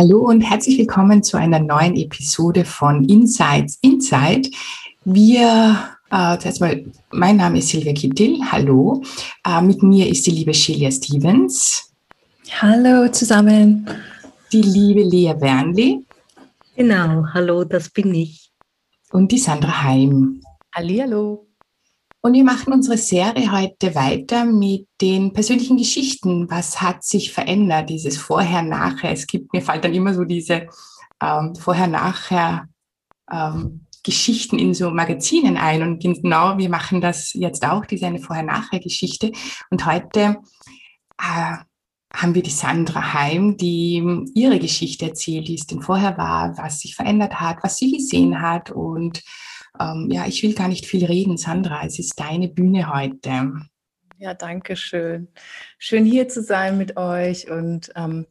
Hallo und herzlich willkommen zu einer neuen Episode von Insights Inside. Wir, äh, zuerst mal, mein Name ist Silvia Kittil, hallo. Äh, mit mir ist die liebe Shelia Stevens. Hallo zusammen. Die liebe Lea Wernli. Genau, hallo, das bin ich. Und die Sandra Heim. Hallo. Und wir machen unsere Serie heute weiter mit den persönlichen Geschichten. Was hat sich verändert? Dieses Vorher-Nachher. Es gibt, mir fällt dann immer so diese ähm, Vorher-Nachher ähm, Geschichten in so Magazinen ein. Und genau, wir machen das jetzt auch, diese eine Vorher-Nachher-Geschichte. Und heute äh, haben wir die Sandra Heim, die ihre Geschichte erzählt, wie es denn vorher war, was sich verändert hat, was sie gesehen hat und ähm, ja, ich will gar nicht viel reden, Sandra. Es ist deine Bühne heute. Ja, danke schön. Schön hier zu sein mit euch und ähm,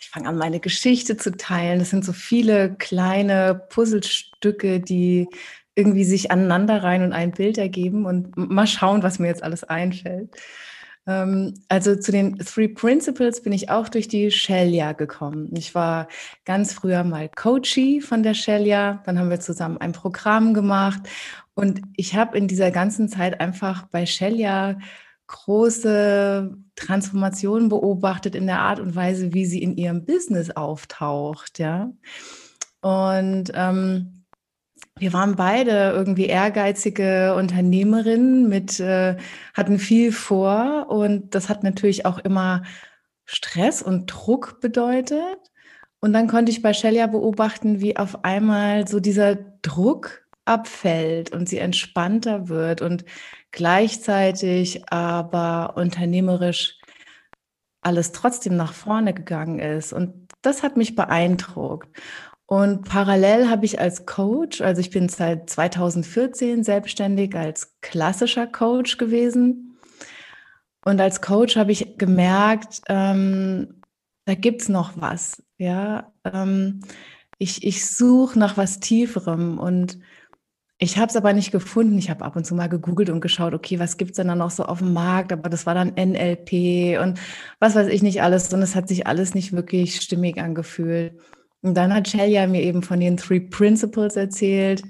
ich fange an, meine Geschichte zu teilen. Das sind so viele kleine Puzzlestücke, die irgendwie sich aneinander rein und ein Bild ergeben und mal schauen, was mir jetzt alles einfällt. Ähm, also zu den Three Principles bin ich auch durch die Shelia gekommen. Ich war ganz früher mal Coachie von der Shelia. Dann haben wir zusammen ein Programm gemacht. Und ich habe in dieser ganzen Zeit einfach bei Shelia große Transformationen beobachtet in der Art und Weise, wie sie in ihrem Business auftaucht. Ja. Und ähm, wir waren beide irgendwie ehrgeizige Unternehmerinnen mit, äh, hatten viel vor und das hat natürlich auch immer Stress und Druck bedeutet. Und dann konnte ich bei Shelia beobachten, wie auf einmal so dieser Druck abfällt und sie entspannter wird und gleichzeitig aber unternehmerisch alles trotzdem nach vorne gegangen ist. Und das hat mich beeindruckt. Und parallel habe ich als Coach, also ich bin seit 2014 selbstständig als klassischer Coach gewesen. Und als Coach habe ich gemerkt, ähm, da gibt es noch was. Ja, ähm, ich, ich suche nach was Tieferem und ich habe es aber nicht gefunden. Ich habe ab und zu mal gegoogelt und geschaut, okay, was gibt es denn da noch so auf dem Markt? Aber das war dann NLP und was weiß ich nicht alles. Und es hat sich alles nicht wirklich stimmig angefühlt. Und dann hat Shelia mir eben von den Three Principles erzählt.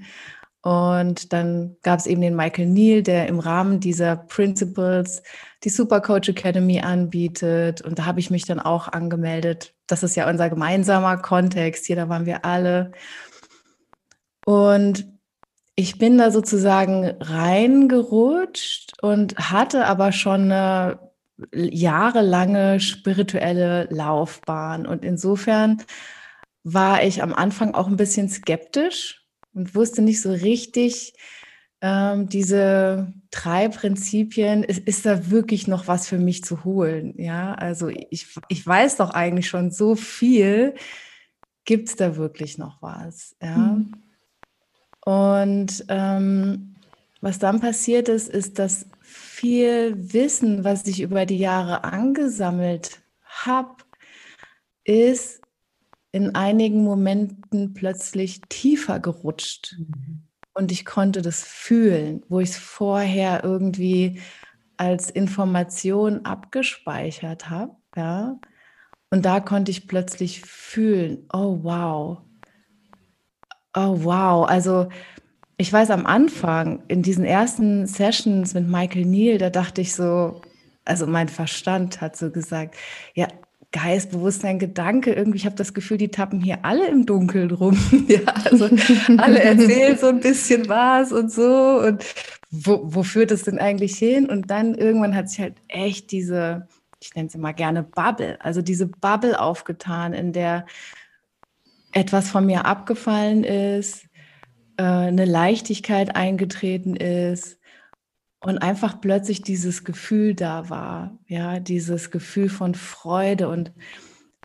Und dann gab es eben den Michael Neal, der im Rahmen dieser Principles die Super Coach Academy anbietet. Und da habe ich mich dann auch angemeldet. Das ist ja unser gemeinsamer Kontext. Hier, da waren wir alle. Und ich bin da sozusagen reingerutscht und hatte aber schon eine jahrelange spirituelle Laufbahn. Und insofern war ich am Anfang auch ein bisschen skeptisch und wusste nicht so richtig, ähm, diese drei Prinzipien, ist, ist, da wirklich noch was für mich zu holen? Ja, also ich, ich weiß doch eigentlich schon so viel. Gibt es da wirklich noch was? Ja. Mhm. Und ähm, was dann passiert ist, ist, dass viel Wissen, was ich über die Jahre angesammelt habe, ist in einigen Momenten plötzlich tiefer gerutscht. Mhm. Und ich konnte das fühlen, wo ich es vorher irgendwie als Information abgespeichert habe. Ja? Und da konnte ich plötzlich fühlen, oh wow, oh wow. Also ich weiß am Anfang, in diesen ersten Sessions mit Michael Neal, da dachte ich so, also mein Verstand hat so gesagt, ja, Geist, Bewusstsein, Gedanke, irgendwie, ich habe das Gefühl, die tappen hier alle im Dunkeln rum. ja, also alle erzählen so ein bisschen was und so und wo, wo führt es denn eigentlich hin? Und dann irgendwann hat sich halt echt diese, ich nenne es immer gerne Bubble, also diese Bubble aufgetan, in der etwas von mir abgefallen ist, äh, eine Leichtigkeit eingetreten ist, und einfach plötzlich dieses Gefühl da war, ja, dieses Gefühl von Freude und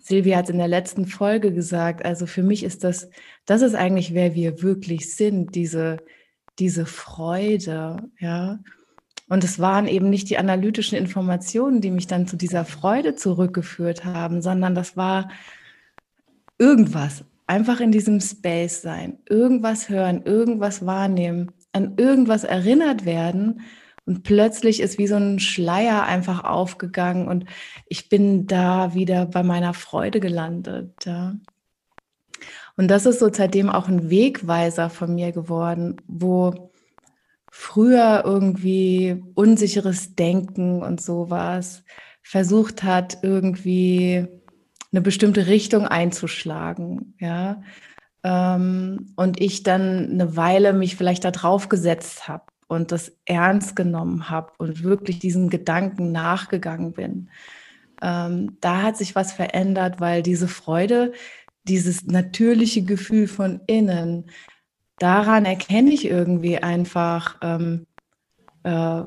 Silvia hat in der letzten Folge gesagt, also für mich ist das, das ist eigentlich, wer wir wirklich sind, diese, diese Freude, ja. Und es waren eben nicht die analytischen Informationen, die mich dann zu dieser Freude zurückgeführt haben, sondern das war irgendwas. Einfach in diesem Space sein, irgendwas hören, irgendwas wahrnehmen, an irgendwas erinnert werden. Und plötzlich ist wie so ein Schleier einfach aufgegangen und ich bin da wieder bei meiner Freude gelandet. Ja. Und das ist so seitdem auch ein Wegweiser von mir geworden, wo früher irgendwie unsicheres Denken und sowas versucht hat, irgendwie eine bestimmte Richtung einzuschlagen, ja. Ähm, und ich dann eine Weile mich vielleicht da drauf gesetzt habe und das ernst genommen habe und wirklich diesen Gedanken nachgegangen bin. Ähm, da hat sich was verändert, weil diese Freude, dieses natürliche Gefühl von innen, daran erkenne ich irgendwie einfach ähm, äh,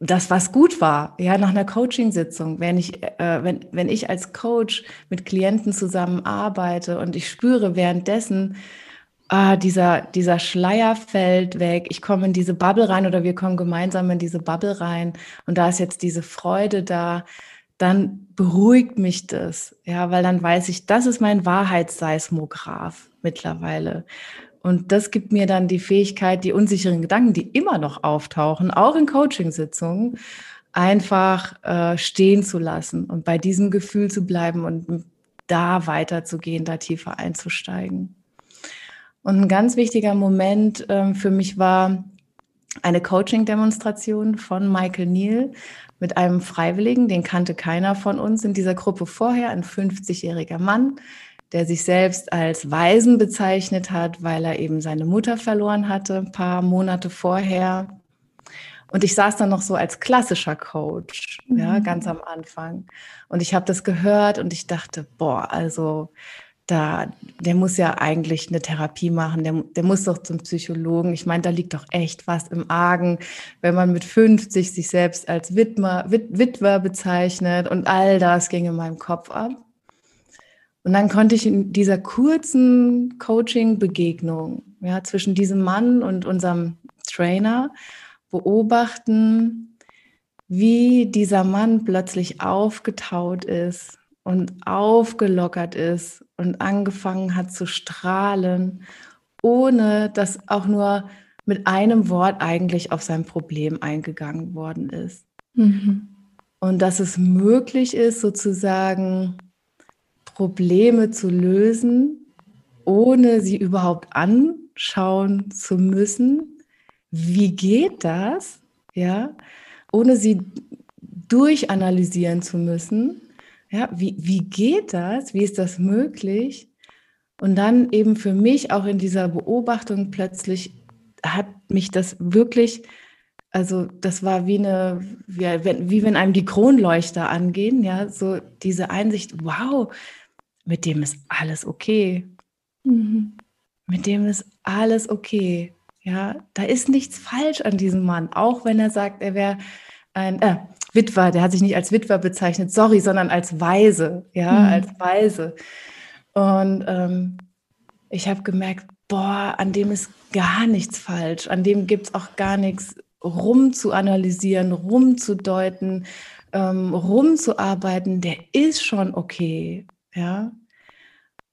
das, was gut war, ja, nach einer Coaching-Sitzung, wenn ich, äh, wenn, wenn ich als Coach mit Klienten zusammenarbeite und ich spüre währenddessen, ah, dieser, dieser Schleier fällt weg, ich komme in diese Bubble rein oder wir kommen gemeinsam in diese Bubble rein und da ist jetzt diese Freude da, dann beruhigt mich das, ja, weil dann weiß ich, das ist mein Wahrheitsseismograph mittlerweile. Und das gibt mir dann die Fähigkeit, die unsicheren Gedanken, die immer noch auftauchen, auch in Coachingsitzungen, einfach äh, stehen zu lassen und bei diesem Gefühl zu bleiben und da weiterzugehen, da tiefer einzusteigen. Und ein ganz wichtiger Moment äh, für mich war eine Coaching-Demonstration von Michael Neal mit einem Freiwilligen, den kannte keiner von uns in dieser Gruppe vorher, ein 50-jähriger Mann, der sich selbst als Waisen bezeichnet hat, weil er eben seine Mutter verloren hatte, ein paar Monate vorher. Und ich saß dann noch so als klassischer Coach, mhm. ja, ganz am Anfang. Und ich habe das gehört und ich dachte, boah, also da, der muss ja eigentlich eine Therapie machen, der, der muss doch zum Psychologen. Ich meine, da liegt doch echt was im Argen, wenn man mit 50 sich selbst als Witwer, Wit, Witwer bezeichnet und all das ging in meinem Kopf ab. Und dann konnte ich in dieser kurzen Coaching-Begegnung ja, zwischen diesem Mann und unserem Trainer beobachten, wie dieser Mann plötzlich aufgetaut ist und aufgelockert ist und angefangen hat zu strahlen, ohne dass auch nur mit einem Wort eigentlich auf sein Problem eingegangen worden ist. Mhm. Und dass es möglich ist, sozusagen Probleme zu lösen, ohne sie überhaupt anschauen zu müssen. Wie geht das? Ja, ohne sie durchanalysieren zu müssen, ja, wie, wie geht das? Wie ist das möglich? Und dann eben für mich auch in dieser Beobachtung plötzlich hat mich das wirklich, also das war wie eine, wie, wie wenn einem die Kronleuchter angehen, ja, so diese Einsicht, wow, mit dem ist alles okay. Mhm. Mit dem ist alles okay. Ja, da ist nichts falsch an diesem Mann, auch wenn er sagt, er wäre ein, äh, Witwer, der hat sich nicht als Witwer bezeichnet, sorry, sondern als Weise, ja, mhm. als Weise. Und ähm, ich habe gemerkt, boah, an dem ist gar nichts falsch, an dem gibt es auch gar nichts rum zu analysieren, rumzudeuten, ähm, rumzuarbeiten, der ist schon okay, ja.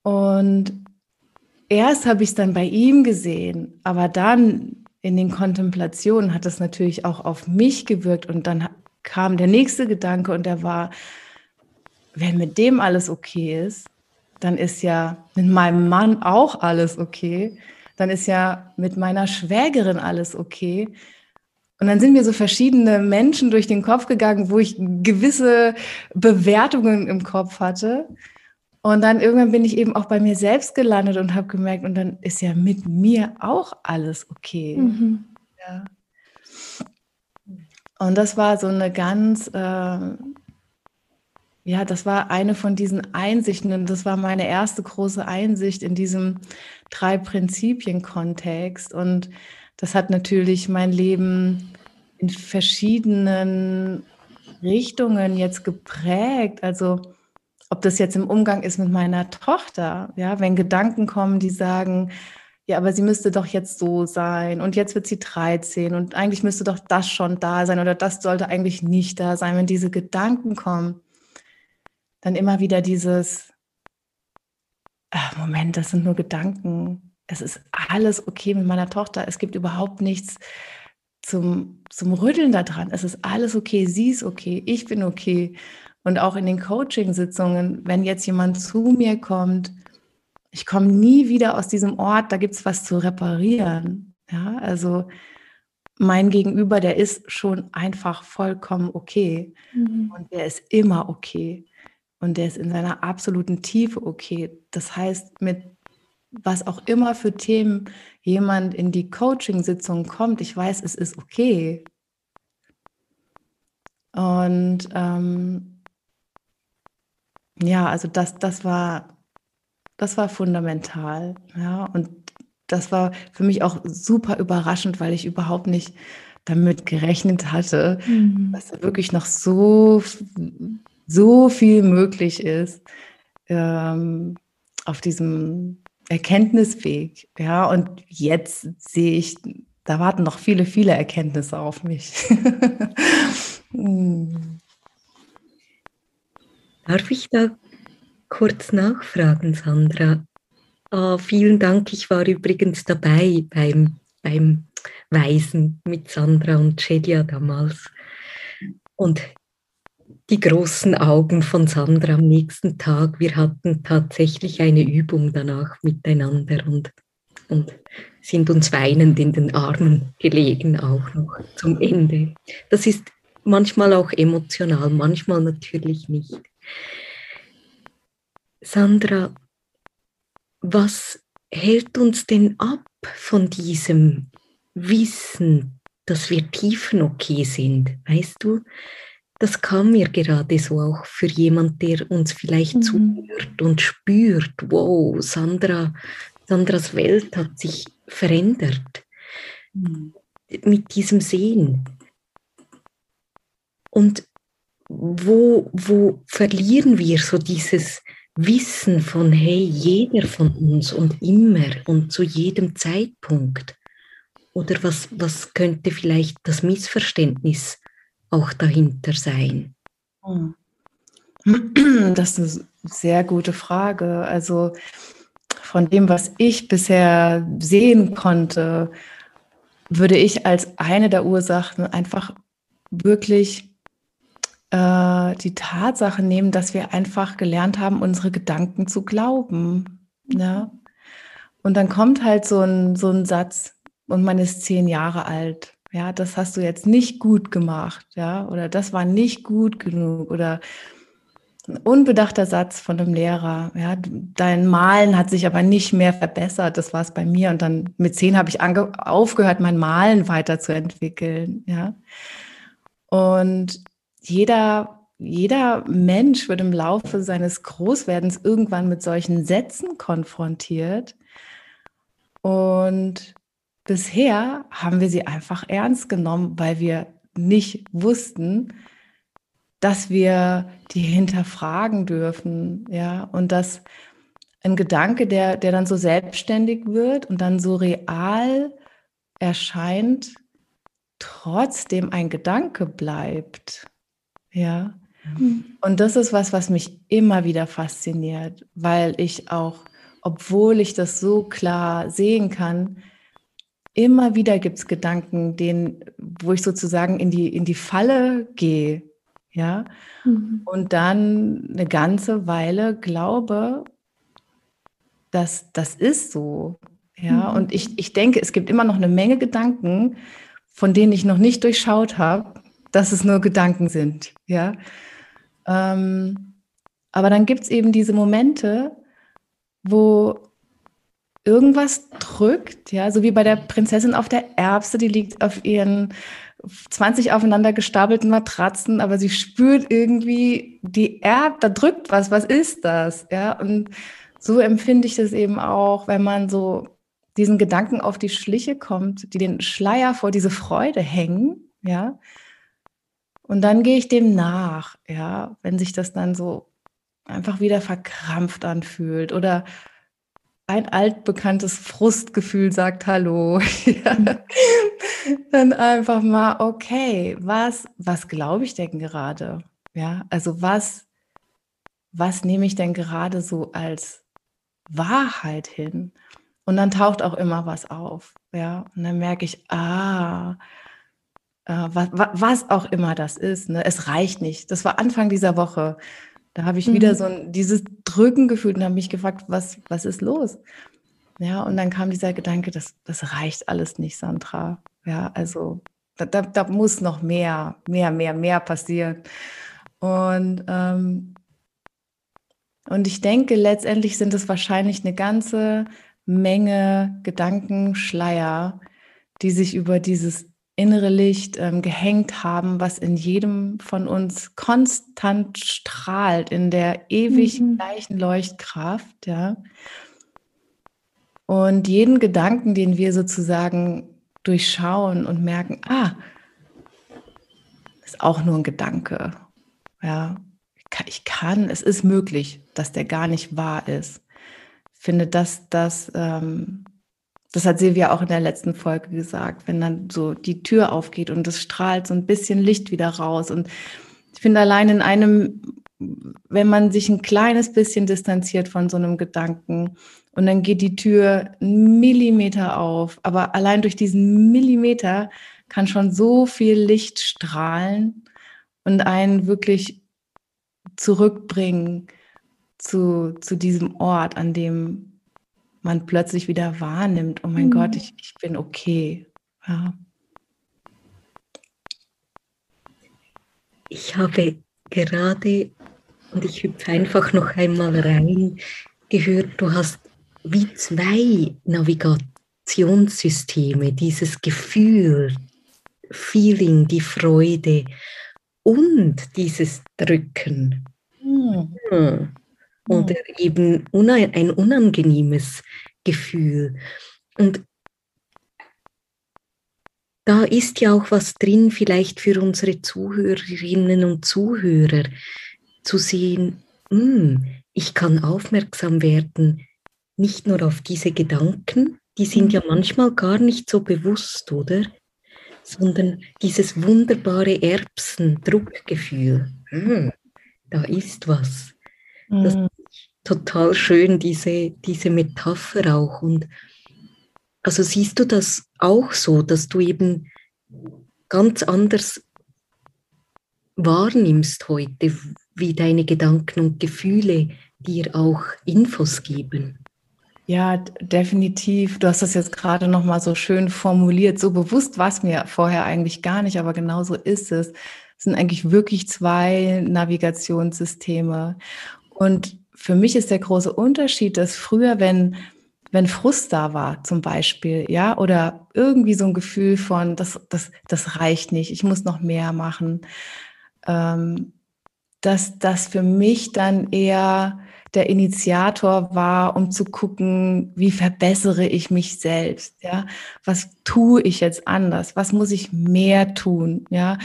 Und erst habe ich es dann bei ihm gesehen, aber dann in den Kontemplationen hat es natürlich auch auf mich gewirkt und dann kam der nächste Gedanke und der war, wenn mit dem alles okay ist, dann ist ja mit meinem Mann auch alles okay. Dann ist ja mit meiner Schwägerin alles okay. Und dann sind mir so verschiedene Menschen durch den Kopf gegangen, wo ich gewisse Bewertungen im Kopf hatte. Und dann irgendwann bin ich eben auch bei mir selbst gelandet und habe gemerkt, und dann ist ja mit mir auch alles okay. Mhm. Ja. Und das war so eine ganz, äh, ja, das war eine von diesen Einsichten und das war meine erste große Einsicht in diesem drei Prinzipien-Kontext. Und das hat natürlich mein Leben in verschiedenen Richtungen jetzt geprägt. Also ob das jetzt im Umgang ist mit meiner Tochter, ja, wenn Gedanken kommen, die sagen, ja, aber sie müsste doch jetzt so sein und jetzt wird sie 13 und eigentlich müsste doch das schon da sein oder das sollte eigentlich nicht da sein. Wenn diese Gedanken kommen, dann immer wieder dieses, ach, Moment, das sind nur Gedanken. Es ist alles okay mit meiner Tochter. Es gibt überhaupt nichts zum, zum Rütteln daran. Es ist alles okay. Sie ist okay. Ich bin okay. Und auch in den Coaching-Sitzungen, wenn jetzt jemand zu mir kommt, ich komme nie wieder aus diesem Ort, da gibt es was zu reparieren. Ja, also mein Gegenüber, der ist schon einfach vollkommen okay. Mhm. Und der ist immer okay. Und der ist in seiner absoluten Tiefe okay. Das heißt, mit was auch immer für Themen jemand in die Coaching-Sitzung kommt, ich weiß, es ist okay. Und ähm, ja, also das, das war das war fundamental. Ja, und das war für mich auch super überraschend, weil ich überhaupt nicht damit gerechnet hatte, mhm. dass da wirklich noch so, so viel möglich ist ähm, auf diesem Erkenntnisweg. Ja, und jetzt sehe ich, da warten noch viele, viele Erkenntnisse auf mich. Hm. Darf ich da kurz nachfragen, Sandra? Oh, vielen Dank. Ich war übrigens dabei beim, beim Weisen mit Sandra und Celia damals. Und die großen Augen von Sandra am nächsten Tag. Wir hatten tatsächlich eine Übung danach miteinander und, und sind uns weinend in den Armen gelegen, auch noch zum Ende. Das ist manchmal auch emotional, manchmal natürlich nicht. Sandra, was hält uns denn ab von diesem Wissen, dass wir tiefen okay sind? Weißt du, das kam mir gerade so auch für jemand, der uns vielleicht mhm. zuhört und spürt, wow, Sandra, Sandras Welt hat sich verändert mhm. mit diesem Sehen. Und wo, wo verlieren wir so dieses Wissen von, hey, jeder von uns und immer und zu jedem Zeitpunkt? Oder was, was könnte vielleicht das Missverständnis auch dahinter sein? Hm. Das ist eine sehr gute Frage. Also von dem, was ich bisher sehen konnte, würde ich als eine der Ursachen einfach wirklich äh, die Tatsache nehmen, dass wir einfach gelernt haben, unsere Gedanken zu glauben. Ja? Und dann kommt halt so ein, so ein Satz, und man ist zehn Jahre alt. Ja, das hast du jetzt nicht gut gemacht, ja, oder das war nicht gut genug, oder ein unbedachter Satz von einem Lehrer, ja, dein Malen hat sich aber nicht mehr verbessert, das war es bei mir. Und dann mit zehn habe ich aufgehört, mein Malen weiterzuentwickeln, ja. Und jeder, jeder Mensch wird im Laufe seines Großwerdens irgendwann mit solchen Sätzen konfrontiert. Und bisher haben wir sie einfach ernst genommen, weil wir nicht wussten, dass wir die hinterfragen dürfen, ja, und dass ein Gedanke, der, der dann so selbstständig wird und dann so real erscheint, trotzdem ein Gedanke bleibt. Ja. Mhm. Und das ist was, was mich immer wieder fasziniert, weil ich auch, obwohl ich das so klar sehen kann, immer wieder gibt es Gedanken, denen, wo ich sozusagen in die, in die Falle gehe, ja, mhm. und dann eine ganze Weile glaube, dass das ist so, ja, mhm. und ich, ich denke, es gibt immer noch eine Menge Gedanken, von denen ich noch nicht durchschaut habe, dass es nur Gedanken sind. Ja? Ähm, aber dann gibt es eben diese Momente, wo irgendwas drückt, ja, so wie bei der Prinzessin auf der Erbse, die liegt auf ihren 20 aufeinander gestapelten Matratzen, aber sie spürt irgendwie die Erb, da drückt was, was ist das? Ja, und so empfinde ich das eben auch, wenn man so diesen Gedanken auf die Schliche kommt, die den Schleier vor diese Freude hängen, ja, und dann gehe ich dem nach, ja, wenn sich das dann so einfach wieder verkrampft anfühlt oder ein altbekanntes Frustgefühl sagt Hallo, ja, dann einfach mal, okay, was, was glaube ich denn gerade? Ja, also was, was nehme ich denn gerade so als Wahrheit hin? Und dann taucht auch immer was auf. Ja, und dann merke ich, ah, was, was auch immer das ist, ne? es reicht nicht. Das war Anfang dieser Woche. Da habe ich mhm. wieder so ein, dieses Drücken gefühlt und habe mich gefragt, was, was ist los? Ja, und dann kam dieser Gedanke, das, das reicht alles nicht, Sandra. Ja, also da, da, da muss noch mehr, mehr, mehr, mehr passieren. Und, ähm, und ich denke, letztendlich sind es wahrscheinlich eine ganze Menge Gedankenschleier, die sich über dieses innere Licht ähm, gehängt haben, was in jedem von uns konstant strahlt, in der ewig mhm. gleichen Leuchtkraft, ja. Und jeden Gedanken, den wir sozusagen durchschauen und merken, ah, ist auch nur ein Gedanke, ja. Ich kann, es ist möglich, dass der gar nicht wahr ist. Ich finde, dass das ähm, das hat Silvia auch in der letzten Folge gesagt, wenn dann so die Tür aufgeht und es strahlt so ein bisschen Licht wieder raus. Und ich finde allein in einem, wenn man sich ein kleines bisschen distanziert von so einem Gedanken und dann geht die Tür einen Millimeter auf, aber allein durch diesen Millimeter kann schon so viel Licht strahlen und einen wirklich zurückbringen zu, zu diesem Ort, an dem man plötzlich wieder wahrnimmt, oh mein mhm. Gott, ich, ich bin okay. Ja. Ich habe gerade, und ich hüpfe einfach noch einmal rein, gehört, du hast wie zwei Navigationssysteme, dieses Gefühl, Feeling, die Freude und dieses Drücken. Mhm. Hm oder eben ein unangenehmes Gefühl. Und da ist ja auch was drin, vielleicht für unsere Zuhörerinnen und Zuhörer, zu sehen, hm, ich kann aufmerksam werden, nicht nur auf diese Gedanken, die sind ja mhm. manchmal gar nicht so bewusst, oder? Sondern dieses wunderbare Erbsen-Druckgefühl. Hm, da ist was. Das mhm total schön, diese, diese Metapher auch. Und also siehst du das auch so, dass du eben ganz anders wahrnimmst heute, wie deine Gedanken und Gefühle dir auch Infos geben? Ja, definitiv. Du hast das jetzt gerade noch mal so schön formuliert. So bewusst war es mir vorher eigentlich gar nicht, aber genau so ist es. Es sind eigentlich wirklich zwei Navigationssysteme. Und für mich ist der große Unterschied, dass früher, wenn, wenn Frust da war, zum Beispiel, ja, oder irgendwie so ein Gefühl von, das, das, das reicht nicht, ich muss noch mehr machen, ähm, dass das für mich dann eher der Initiator war, um zu gucken, wie verbessere ich mich selbst, ja, was tue ich jetzt anders, was muss ich mehr tun, ja,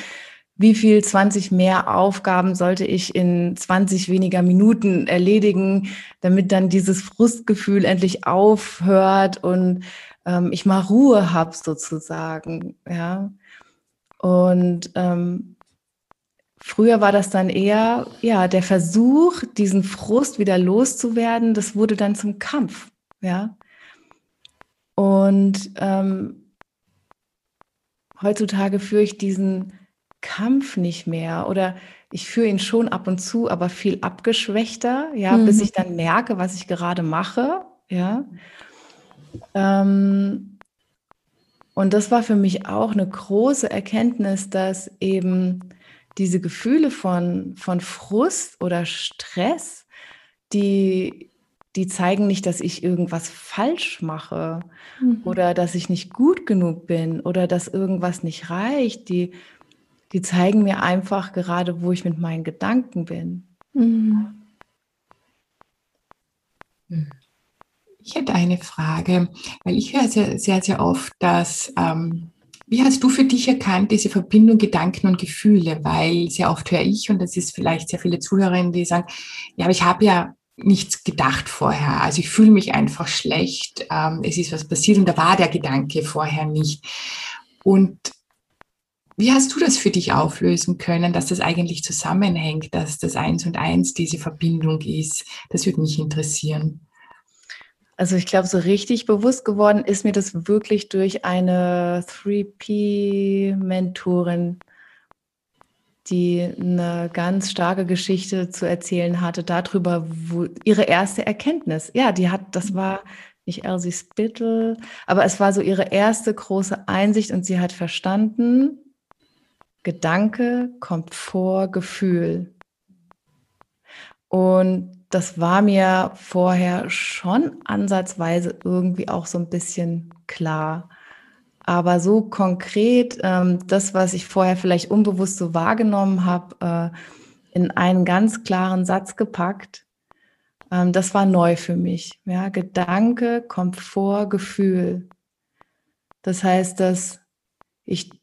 wie viel 20 mehr Aufgaben sollte ich in 20 weniger Minuten erledigen, damit dann dieses Frustgefühl endlich aufhört und ähm, ich mal Ruhe habe sozusagen, ja. Und ähm, früher war das dann eher, ja, der Versuch, diesen Frust wieder loszuwerden, das wurde dann zum Kampf, ja. Und ähm, heutzutage führe ich diesen Kampf nicht mehr oder ich führe ihn schon ab und zu, aber viel abgeschwächter, ja, mhm. bis ich dann merke, was ich gerade mache, ja. Ähm, und das war für mich auch eine große Erkenntnis, dass eben diese Gefühle von, von Frust oder Stress, die, die zeigen nicht, dass ich irgendwas falsch mache mhm. oder dass ich nicht gut genug bin oder dass irgendwas nicht reicht. Die, die zeigen mir einfach gerade, wo ich mit meinen Gedanken bin. Mhm. Ich hätte eine Frage, weil ich höre sehr, sehr, sehr oft, dass ähm, Wie hast du für dich erkannt, diese Verbindung Gedanken und Gefühle? Weil sehr oft höre ich, und das ist vielleicht sehr viele Zuhörerinnen, die sagen, ja, aber ich habe ja nichts gedacht vorher. Also ich fühle mich einfach schlecht. Ähm, es ist was passiert und da war der Gedanke vorher nicht. Und wie hast du das für dich auflösen können, dass das eigentlich zusammenhängt, dass das Eins und Eins diese Verbindung ist? Das würde mich interessieren. Also ich glaube, so richtig bewusst geworden ist mir das wirklich durch eine 3P-Mentorin, die eine ganz starke Geschichte zu erzählen hatte darüber, wo ihre erste Erkenntnis. Ja, die hat, das war nicht Elsie Spittle, aber es war so ihre erste große Einsicht und sie hat verstanden, Gedanke kommt vor Gefühl. Und das war mir vorher schon ansatzweise irgendwie auch so ein bisschen klar. Aber so konkret, ähm, das, was ich vorher vielleicht unbewusst so wahrgenommen habe, äh, in einen ganz klaren Satz gepackt, ähm, das war neu für mich. Ja, Gedanke kommt vor Gefühl. Das heißt, dass ich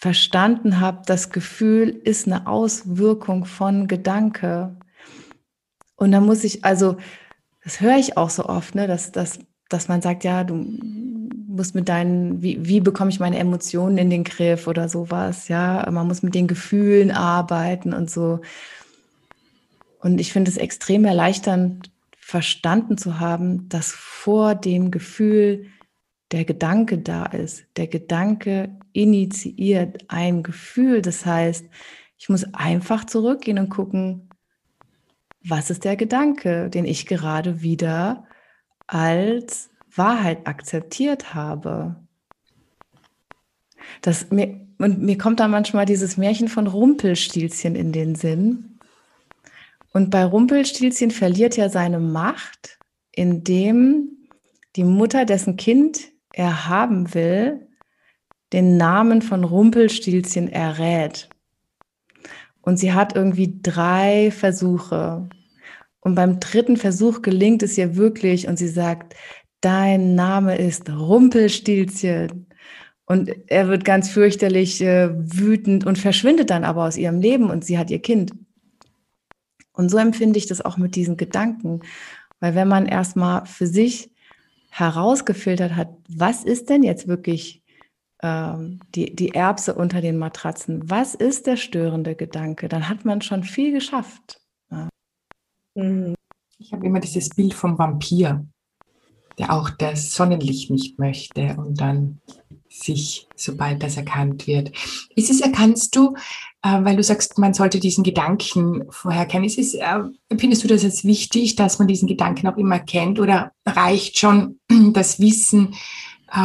verstanden habe, das Gefühl ist eine Auswirkung von Gedanke. Und dann muss ich, also, das höre ich auch so oft, ne, dass, dass, dass man sagt, ja, du musst mit deinen, wie, wie bekomme ich meine Emotionen in den Griff oder sowas, ja, man muss mit den Gefühlen arbeiten und so. Und ich finde es extrem erleichternd, verstanden zu haben, dass vor dem Gefühl der Gedanke da ist. Der Gedanke initiiert ein Gefühl. Das heißt, ich muss einfach zurückgehen und gucken, was ist der Gedanke, den ich gerade wieder als Wahrheit akzeptiert habe. Das, mir, und mir kommt da manchmal dieses Märchen von Rumpelstilzchen in den Sinn. Und bei Rumpelstilzchen verliert er seine Macht, indem die Mutter, dessen Kind er haben will, den Namen von Rumpelstilzchen errät. Und sie hat irgendwie drei Versuche. Und beim dritten Versuch gelingt es ihr wirklich und sie sagt, dein Name ist Rumpelstilzchen. Und er wird ganz fürchterlich äh, wütend und verschwindet dann aber aus ihrem Leben und sie hat ihr Kind. Und so empfinde ich das auch mit diesen Gedanken. Weil wenn man erstmal für sich herausgefiltert hat, was ist denn jetzt wirklich ähm, die, die Erbse unter den Matratzen. Was ist der störende Gedanke? Dann hat man schon viel geschafft. Mhm. Ich habe immer dieses Bild vom Vampir, der auch das Sonnenlicht nicht möchte und dann sich, sobald das erkannt wird. Ist es, erkannst du, äh, weil du sagst, man sollte diesen Gedanken vorher kennen, ist es, äh, empfindest du das als wichtig, dass man diesen Gedanken auch immer kennt oder reicht schon das Wissen,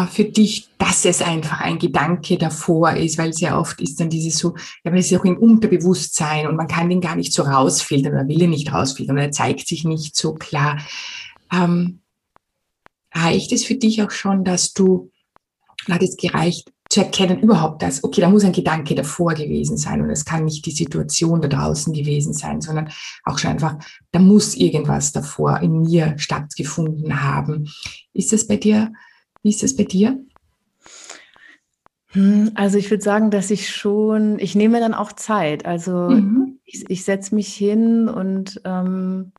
für dich, dass es einfach ein Gedanke davor ist, weil sehr oft ist dann dieses so, ja, man ist auch im Unterbewusstsein und man kann den gar nicht so rausfiltern oder will ihn nicht rausfiltern er zeigt sich nicht so klar. Ähm, reicht es für dich auch schon, dass du, hat es gereicht, zu erkennen überhaupt das, okay, da muss ein Gedanke davor gewesen sein und es kann nicht die Situation da draußen gewesen sein, sondern auch schon einfach, da muss irgendwas davor in mir stattgefunden haben. Ist das bei dir wie ist das bei dir? Hm, also ich würde sagen, dass ich schon, ich nehme dann auch Zeit. Also mhm. ich, ich setze mich hin und ähm,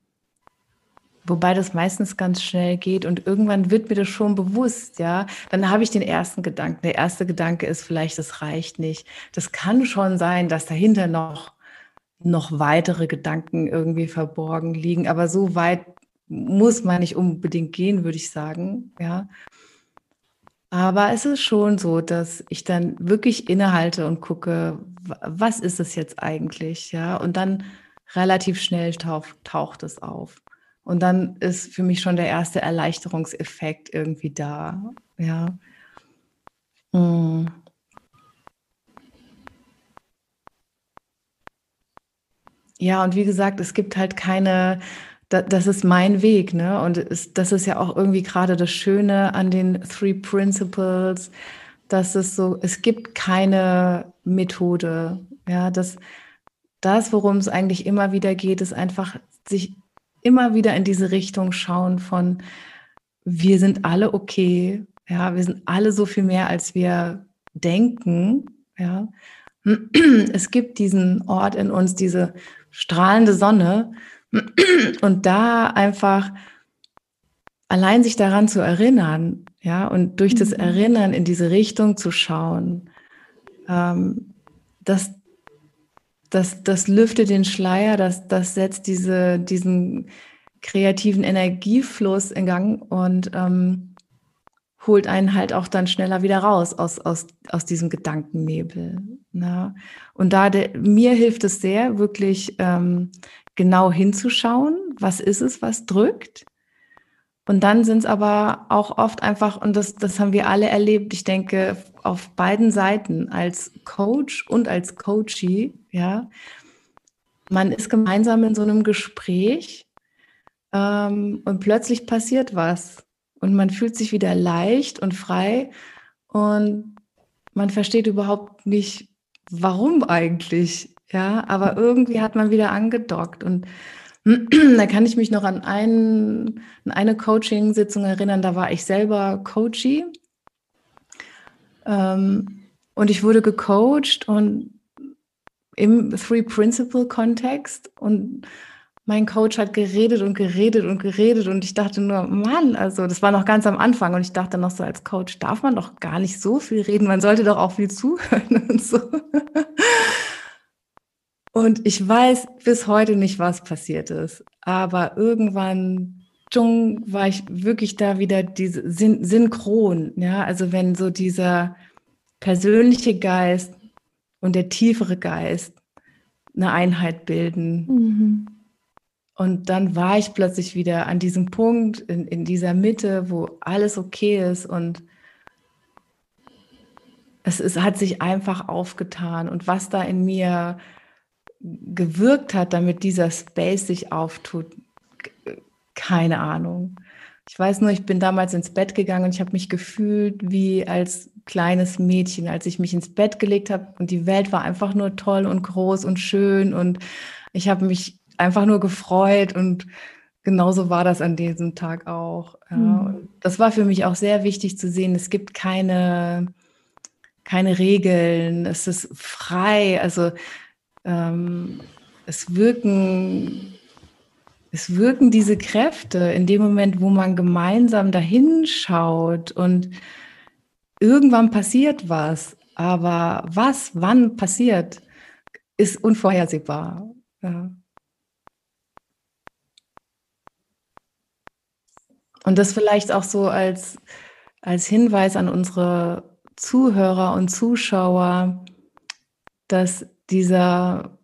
wobei das meistens ganz schnell geht und irgendwann wird mir das schon bewusst, ja. Dann habe ich den ersten Gedanken. Der erste Gedanke ist vielleicht, das reicht nicht. Das kann schon sein, dass dahinter noch noch weitere Gedanken irgendwie verborgen liegen, aber so weit muss man nicht unbedingt gehen, würde ich sagen, ja. Aber es ist schon so, dass ich dann wirklich innehalte und gucke, was ist es jetzt eigentlich, ja? Und dann relativ schnell taucht, taucht es auf. Und dann ist für mich schon der erste Erleichterungseffekt irgendwie da, ja. Mm. Ja, und wie gesagt, es gibt halt keine da, das ist mein Weg, ne? Und es, das ist ja auch irgendwie gerade das Schöne an den Three Principles, dass es so, es gibt keine Methode. Ja, das, das, worum es eigentlich immer wieder geht, ist einfach sich immer wieder in diese Richtung schauen von, wir sind alle okay. Ja, wir sind alle so viel mehr, als wir denken, ja, es gibt diesen Ort in uns, diese strahlende Sonne und da einfach allein sich daran zu erinnern, ja, und durch das mhm. Erinnern in diese Richtung zu schauen, ähm, das, das, das lüftet den Schleier, das, das setzt diese, diesen kreativen Energiefluss in Gang und ähm, holt einen halt auch dann schneller wieder raus aus, aus, aus diesem Gedankennebel. Ne? Und da de, mir hilft es sehr, wirklich ähm, genau hinzuschauen, was ist es, was drückt. Und dann sind es aber auch oft einfach, und das, das haben wir alle erlebt, ich denke, auf beiden Seiten, als Coach und als Coachee, ja, man ist gemeinsam in so einem Gespräch ähm, und plötzlich passiert was und man fühlt sich wieder leicht und frei und man versteht überhaupt nicht, warum eigentlich. Ja, aber irgendwie hat man wieder angedockt. Und da kann ich mich noch an, einen, an eine Coaching-Sitzung erinnern, da war ich selber Coachie ähm, und ich wurde gecoacht und im Three-Principle-Kontext und mein Coach hat geredet und geredet und geredet. Und ich dachte nur, Mann, also das war noch ganz am Anfang. Und ich dachte noch so, als Coach darf man doch gar nicht so viel reden, man sollte doch auch viel zuhören und so. Und ich weiß bis heute nicht, was passiert ist, aber irgendwann war ich wirklich da wieder diese syn synchron, ja, also wenn so dieser persönliche Geist und der tiefere Geist eine Einheit bilden. Mhm und dann war ich plötzlich wieder an diesem Punkt, in, in dieser Mitte, wo alles okay ist und es ist, hat sich einfach aufgetan. Und was da in mir gewirkt hat, damit dieser Space sich auftut, keine Ahnung. Ich weiß nur, ich bin damals ins Bett gegangen und ich habe mich gefühlt wie als kleines Mädchen, als ich mich ins Bett gelegt habe und die Welt war einfach nur toll und groß und schön und ich habe mich einfach nur gefreut und genauso war das an diesem Tag auch. Mhm. Das war für mich auch sehr wichtig zu sehen. Es gibt keine, keine Regeln, es ist frei. Also ähm, es wirken, es wirken diese Kräfte in dem Moment, wo man gemeinsam dahin schaut und irgendwann passiert was. Aber was, wann passiert, ist unvorhersehbar. Ja. Und das vielleicht auch so als, als Hinweis an unsere Zuhörer und Zuschauer, dass dieser,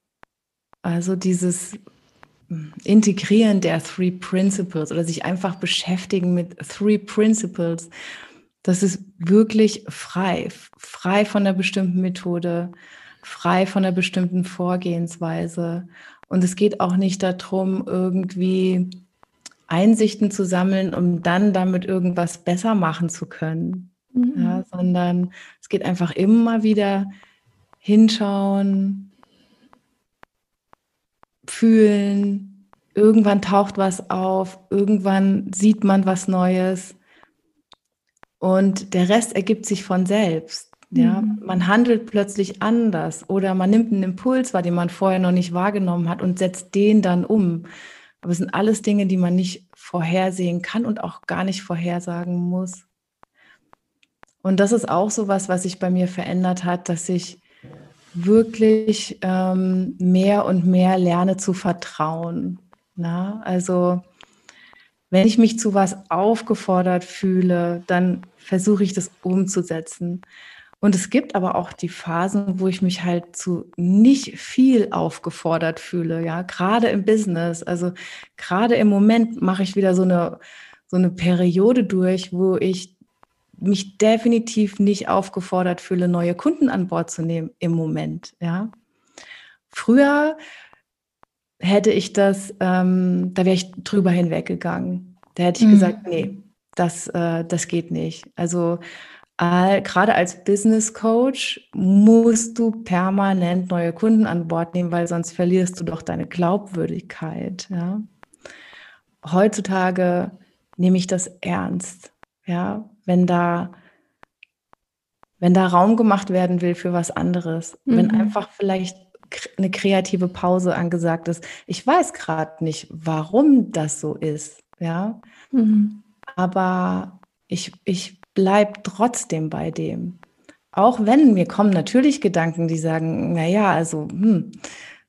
also dieses Integrieren der Three Principles oder sich einfach beschäftigen mit Three Principles, das ist wirklich frei, frei von einer bestimmten Methode, frei von einer bestimmten Vorgehensweise. Und es geht auch nicht darum, irgendwie Einsichten zu sammeln, um dann damit irgendwas besser machen zu können. Mhm. Ja, sondern es geht einfach immer wieder hinschauen, fühlen. Irgendwann taucht was auf, irgendwann sieht man was Neues und der Rest ergibt sich von selbst. Ja, mhm. man handelt plötzlich anders oder man nimmt einen Impuls wahr, den man vorher noch nicht wahrgenommen hat und setzt den dann um. Aber es sind alles Dinge, die man nicht vorhersehen kann und auch gar nicht vorhersagen muss. Und das ist auch so was, was sich bei mir verändert hat, dass ich wirklich ähm, mehr und mehr lerne zu vertrauen. Na? Also wenn ich mich zu was aufgefordert fühle, dann versuche ich das umzusetzen. Und es gibt aber auch die Phasen, wo ich mich halt zu nicht viel aufgefordert fühle, ja, gerade im Business. Also gerade im Moment mache ich wieder so eine, so eine Periode durch, wo ich mich definitiv nicht aufgefordert fühle, neue Kunden an Bord zu nehmen im Moment, ja. Früher hätte ich das, ähm, da wäre ich drüber hinweggegangen. Da hätte ich mhm. gesagt, nee, das, äh, das geht nicht. Also gerade als Business Coach musst du permanent neue Kunden an Bord nehmen, weil sonst verlierst du doch deine Glaubwürdigkeit. Ja? Heutzutage nehme ich das ernst. Ja, wenn da wenn da Raum gemacht werden will für was anderes, mhm. wenn einfach vielleicht eine kreative Pause angesagt ist. Ich weiß gerade nicht, warum das so ist, ja. Mhm. Aber ich, ich bleibe trotzdem bei dem. Auch wenn mir kommen natürlich Gedanken, die sagen, naja, also hm,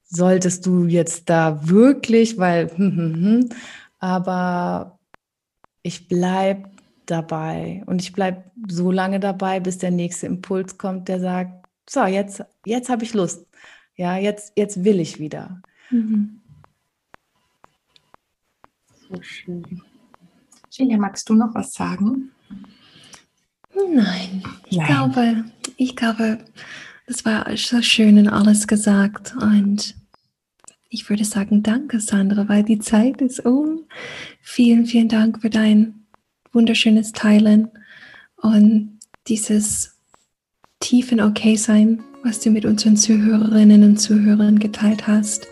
solltest du jetzt da wirklich, weil, hm, hm, hm, aber ich bleibe dabei und ich bleibe so lange dabei, bis der nächste Impuls kommt, der sagt, so, jetzt, jetzt habe ich Lust. Ja, jetzt, jetzt will ich wieder. Mhm. So schön. Julia, magst du noch was sagen? Nein, ich Nein. glaube, ich glaube, das war so schön und alles gesagt. Und ich würde sagen, danke, Sandra, weil die Zeit ist um. Vielen, vielen Dank für dein wunderschönes Teilen und dieses tiefen Okay-Sein was du mit unseren Zuhörerinnen und Zuhörern geteilt hast.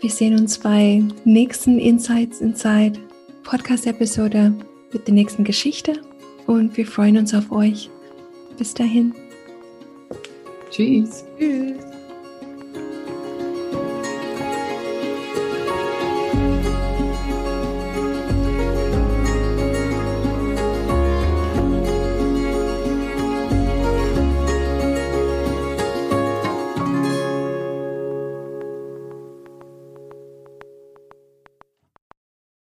Wir sehen uns bei nächsten Insights Inside Podcast-Episode mit der nächsten Geschichte und wir freuen uns auf euch. Bis dahin. Tschüss. Tschüss.